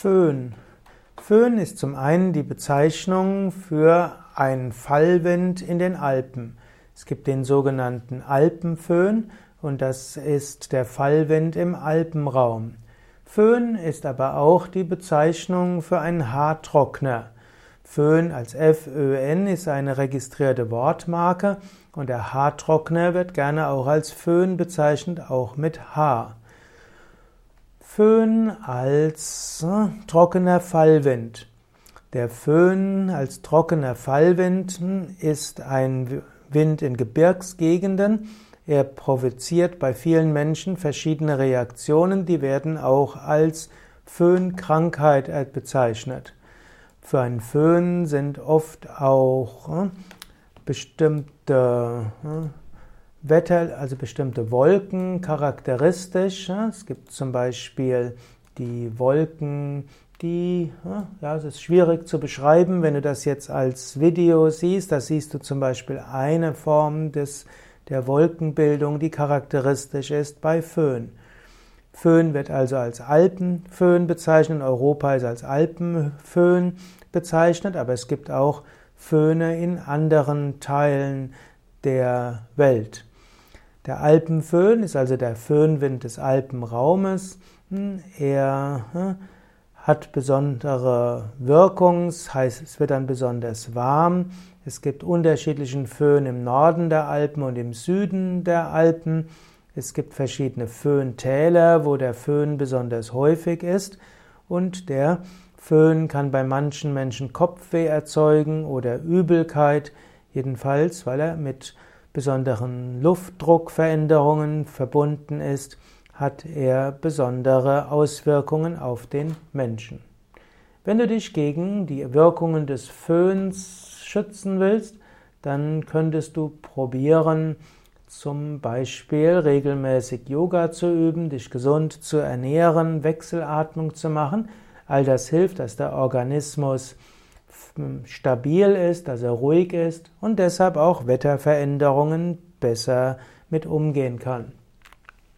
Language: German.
Föhn. Föhn ist zum einen die Bezeichnung für einen Fallwind in den Alpen. Es gibt den sogenannten Alpenföhn und das ist der Fallwind im Alpenraum. Föhn ist aber auch die Bezeichnung für einen Haartrockner. Föhn als FÖN ist eine registrierte Wortmarke und der Haartrockner wird gerne auch als Föhn bezeichnet, auch mit H. Föhn als äh, trockener Fallwind. Der Föhn als trockener Fallwind hm, ist ein Wind in Gebirgsgegenden. Er provoziert bei vielen Menschen verschiedene Reaktionen, die werden auch als Föhnkrankheit bezeichnet. Für einen Föhn sind oft auch äh, bestimmte äh, Wetter, also bestimmte Wolken charakteristisch. Es gibt zum Beispiel die Wolken, die, ja, es ist schwierig zu beschreiben, wenn du das jetzt als Video siehst. Da siehst du zum Beispiel eine Form des, der Wolkenbildung, die charakteristisch ist bei Föhn. Föhn wird also als Alpenföhn bezeichnet, Europa ist als Alpenföhn bezeichnet, aber es gibt auch Föhne in anderen Teilen der Welt. Der Alpenföhn ist also der Föhnwind des Alpenraumes. Hm, er hm, hat besondere Wirkung, heißt es wird dann besonders warm. Es gibt unterschiedlichen Föhn im Norden der Alpen und im Süden der Alpen. Es gibt verschiedene Föhntäler, wo der Föhn besonders häufig ist. Und der Föhn kann bei manchen Menschen Kopfweh erzeugen oder Übelkeit, jedenfalls, weil er mit besonderen Luftdruckveränderungen verbunden ist, hat er besondere Auswirkungen auf den Menschen. Wenn du dich gegen die Wirkungen des Föhns schützen willst, dann könntest du probieren, zum Beispiel regelmäßig Yoga zu üben, dich gesund zu ernähren, Wechselatmung zu machen. All das hilft, dass der Organismus stabil ist, dass er ruhig ist und deshalb auch Wetterveränderungen besser mit umgehen kann.